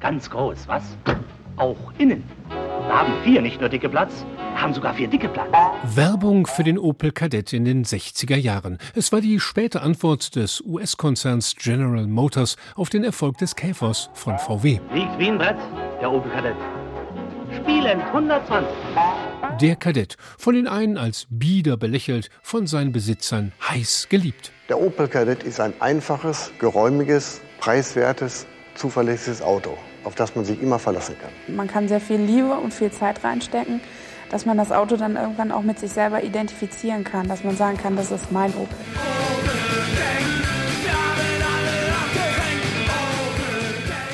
Ganz groß, was? Auch innen. Da haben vier nicht nur dicke Platz, haben sogar vier dicke Platz. Werbung für den Opel Kadett in den 60er Jahren. Es war die späte Antwort des US-Konzerns General Motors auf den Erfolg des Käfers von VW. Liegt wie ein Brett, der Opel Kadett. Spielend 120. Der Kadett, von den einen als bieder belächelt, von seinen Besitzern heiß geliebt. Der Opel Kadett ist ein einfaches, geräumiges, preiswertes, zuverlässiges Auto, auf das man sich immer verlassen kann. Man kann sehr viel Liebe und viel Zeit reinstecken, dass man das Auto dann irgendwann auch mit sich selber identifizieren kann, dass man sagen kann, das ist mein Opel.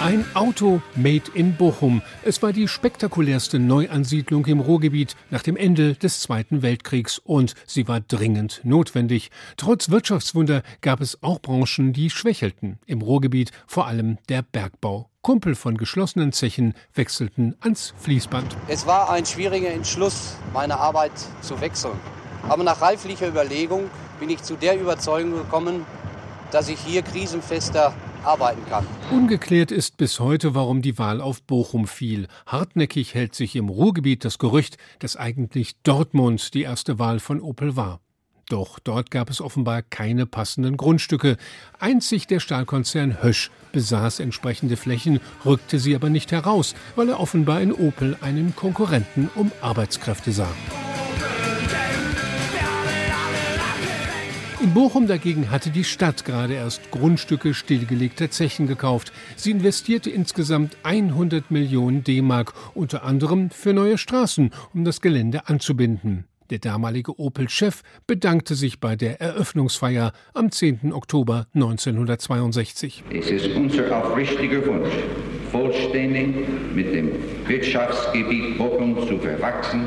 Ein Auto made in Bochum. Es war die spektakulärste Neuansiedlung im Ruhrgebiet nach dem Ende des Zweiten Weltkriegs und sie war dringend notwendig. Trotz Wirtschaftswunder gab es auch Branchen, die schwächelten. Im Ruhrgebiet vor allem der Bergbau. Kumpel von geschlossenen Zechen wechselten ans Fließband. Es war ein schwieriger Entschluss, meine Arbeit zu wechseln. Aber nach reiflicher Überlegung bin ich zu der Überzeugung gekommen, dass ich hier krisenfester arbeiten kann. Ungeklärt ist bis heute, warum die Wahl auf Bochum fiel. Hartnäckig hält sich im Ruhrgebiet das Gerücht, dass eigentlich Dortmund die erste Wahl von Opel war. Doch dort gab es offenbar keine passenden Grundstücke. Einzig der Stahlkonzern Hösch besaß entsprechende Flächen, rückte sie aber nicht heraus, weil er offenbar in Opel einen Konkurrenten um Arbeitskräfte sah. In Bochum dagegen hatte die Stadt gerade erst Grundstücke stillgelegter Zechen gekauft. Sie investierte insgesamt 100 Millionen D-Mark, unter anderem für neue Straßen, um das Gelände anzubinden. Der damalige Opel-Chef bedankte sich bei der Eröffnungsfeier am 10. Oktober 1962. Es ist unser aufrichtiger Wunsch, vollständig mit dem Wirtschaftsgebiet Bochum zu verwachsen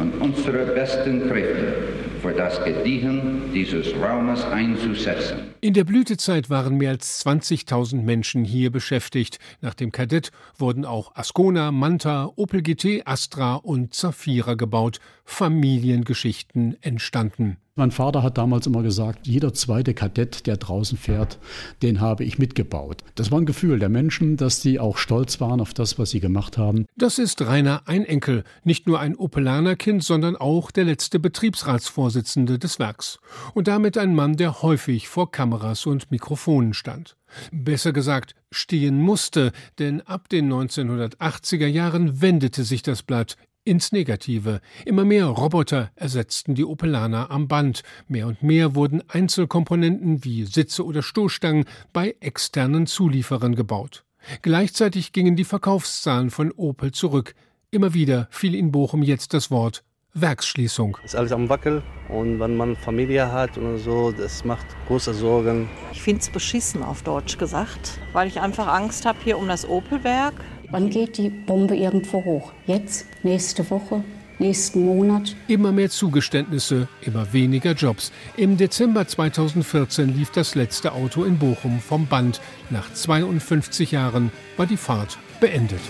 und unsere besten Kräfte für das Gediehen dieses Raumes einzusetzen. In der Blütezeit waren mehr als 20.000 Menschen hier beschäftigt. Nach dem Kadett wurden auch Ascona, Manta, Opel GT, Astra und Zafira gebaut. Familiengeschichten entstanden. Mein Vater hat damals immer gesagt, jeder zweite Kadett, der draußen fährt, den habe ich mitgebaut. Das war ein Gefühl der Menschen, dass die auch stolz waren auf das, was sie gemacht haben. Das ist Rainer Einenkel, nicht nur ein Opelanerkind, sondern auch der letzte Betriebsratsvorsitzende des Werks. Und damit ein Mann, der häufig vor Kameras und Mikrofonen stand. Besser gesagt, stehen musste, denn ab den 1980er Jahren wendete sich das Blatt ins Negative. Immer mehr Roboter ersetzten die Opelaner am Band. Mehr und mehr wurden Einzelkomponenten wie Sitze oder Stoßstangen bei externen Zulieferern gebaut. Gleichzeitig gingen die Verkaufszahlen von Opel zurück. Immer wieder fiel in Bochum jetzt das Wort Werksschließung. Ist alles am Wackel und wenn man Familie hat und so, das macht große Sorgen. Ich finde es beschissen auf Deutsch gesagt, weil ich einfach Angst habe hier um das Opelwerk. Wann geht die Bombe irgendwo hoch? Jetzt? Nächste Woche? Nächsten Monat? Immer mehr Zugeständnisse, immer weniger Jobs. Im Dezember 2014 lief das letzte Auto in Bochum vom Band. Nach 52 Jahren war die Fahrt beendet.